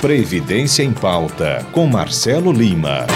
Previdência em Pauta, com Marcelo Lima.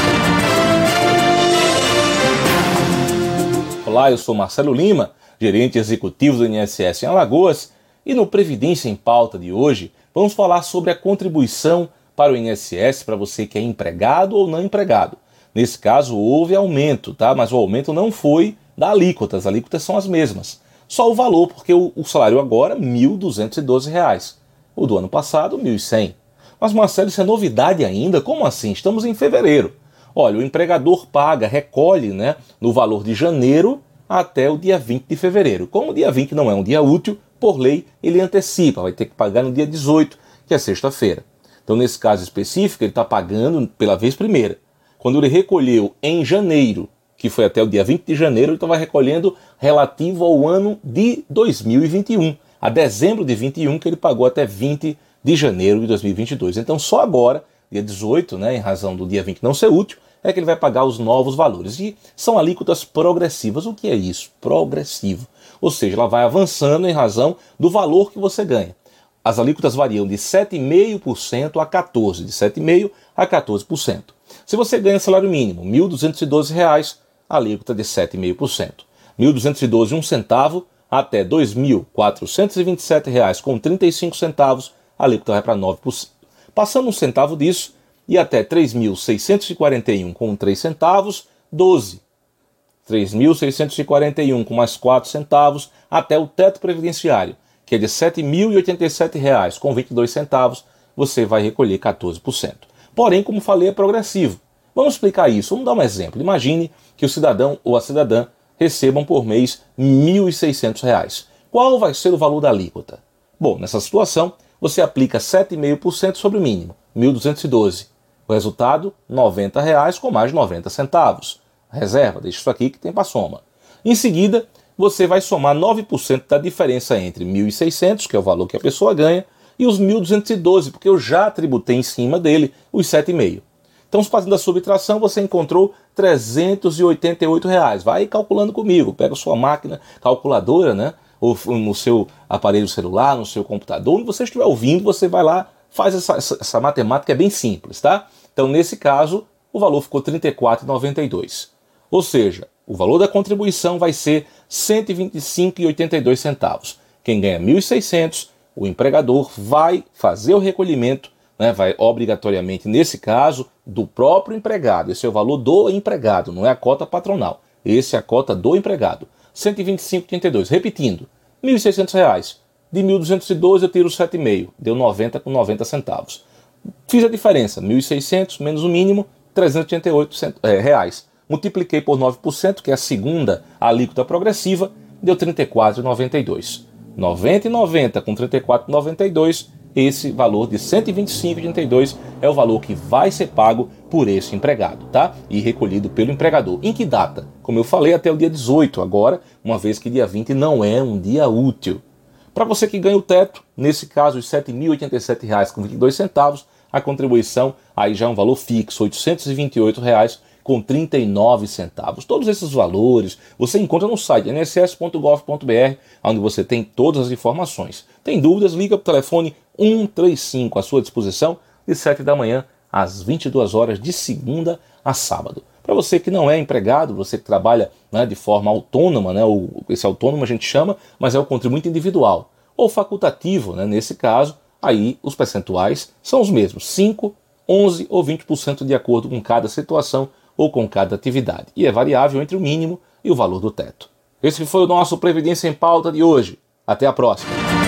Olá, eu sou Marcelo Lima, gerente executivo do INSS em Alagoas, e no Previdência em Pauta de hoje vamos falar sobre a contribuição para o INSS para você que é empregado ou não empregado. Nesse caso, houve aumento, tá? Mas o aumento não foi da alíquota, as alíquotas são as mesmas. Só o valor, porque o, salário agora R$ 1.212. O do ano passado, R$ 1.100. Mas Marcelo, isso é novidade ainda? Como assim? Estamos em fevereiro. Olha, o empregador paga, recolhe né, no valor de janeiro até o dia 20 de fevereiro. Como o dia 20 não é um dia útil, por lei ele antecipa, vai ter que pagar no dia 18, que é sexta-feira. Então, nesse caso específico, ele está pagando pela vez primeira. Quando ele recolheu em janeiro, que foi até o dia 20 de janeiro, ele estava recolhendo relativo ao ano de 2021, a dezembro de 21, que ele pagou até 20 de janeiro de 2022. Então, só agora, dia 18, né, em razão do dia 20 não ser útil, é que ele vai pagar os novos valores. E são alíquotas progressivas. O que é isso? Progressivo. Ou seja, ela vai avançando em razão do valor que você ganha. As alíquotas variam de 7,5% a 14%, de 7,5% a 14%. Se você ganha salário mínimo, R$ 1.212, a alíquota de 7,5%. R$ 1.212 um centavo até R$ 2.427,35, a alíquota vai para 9%. Passando um centavo disso e até R$ 3.641 com 3 centavos, 12. 3.641 com mais 4 centavos até o teto previdenciário, que é de R$ 7.087 com 22 centavos, você vai recolher 14%. Porém, como falei, é progressivo. Vamos explicar isso. Vamos dar um exemplo. Imagine que o cidadão ou a cidadã recebam por mês R$ 1.600. Qual vai ser o valor da alíquota? Bom, nessa situação, você aplica 7,5% sobre o mínimo, 1.212. O resultado, 90 reais com mais 90 centavos. Reserva, deixa isso aqui que tem para soma. Em seguida, você vai somar 9% da diferença entre 1.600, que é o valor que a pessoa ganha, e os 1.212, porque eu já tributei em cima dele os 7,5. Então, fazendo a subtração, você encontrou 388 reais. Vai calculando comigo, pega sua máquina calculadora, né? Ou no seu aparelho celular, no seu computador, onde você estiver ouvindo, você vai lá, faz essa, essa, matemática, é bem simples, tá? Então, nesse caso, o valor ficou R$ 34,92. Ou seja, o valor da contribuição vai ser R$ 125,82. Quem ganha 1.600, o empregador vai fazer o recolhimento né, vai obrigatoriamente, nesse caso, do próprio empregado. Esse é o valor do empregado, não é a cota patronal. Esse é a cota do empregado. 125,82. Repetindo, R$ 1.600. De 1.212 eu tiro 7,5. Deu 90 com 90 centavos. Fiz a diferença. 1.600 menos o mínimo, 388 é, reais. Multipliquei por 9%, que é a segunda alíquota progressiva, deu 34,92. 90 e 90 com 34,92 esse valor de R$ 125,82 é o valor que vai ser pago por esse empregado, tá? E recolhido pelo empregador. Em que data? Como eu falei, até o dia 18 agora, uma vez que dia 20 não é um dia útil. Para você que ganha o teto, nesse caso os R$ 7.087,22, a contribuição aí já é um valor fixo, 828 reais com 39 centavos. Todos esses valores você encontra no site nss.gov.br, onde você tem todas as informações. Tem dúvidas? Liga para o telefone 135 à sua disposição de 7 da manhã às 22 horas de segunda a sábado. Para você que não é empregado, você que trabalha né, de forma autônoma, né, ou esse autônomo a gente chama, mas é o contribuinte individual, ou facultativo, né, nesse caso, aí os percentuais são os mesmos, 5, 11 ou 20% de acordo com cada situação ou com cada atividade, e é variável entre o mínimo e o valor do teto. Esse foi o nosso Previdência em Pauta de hoje. Até a próxima!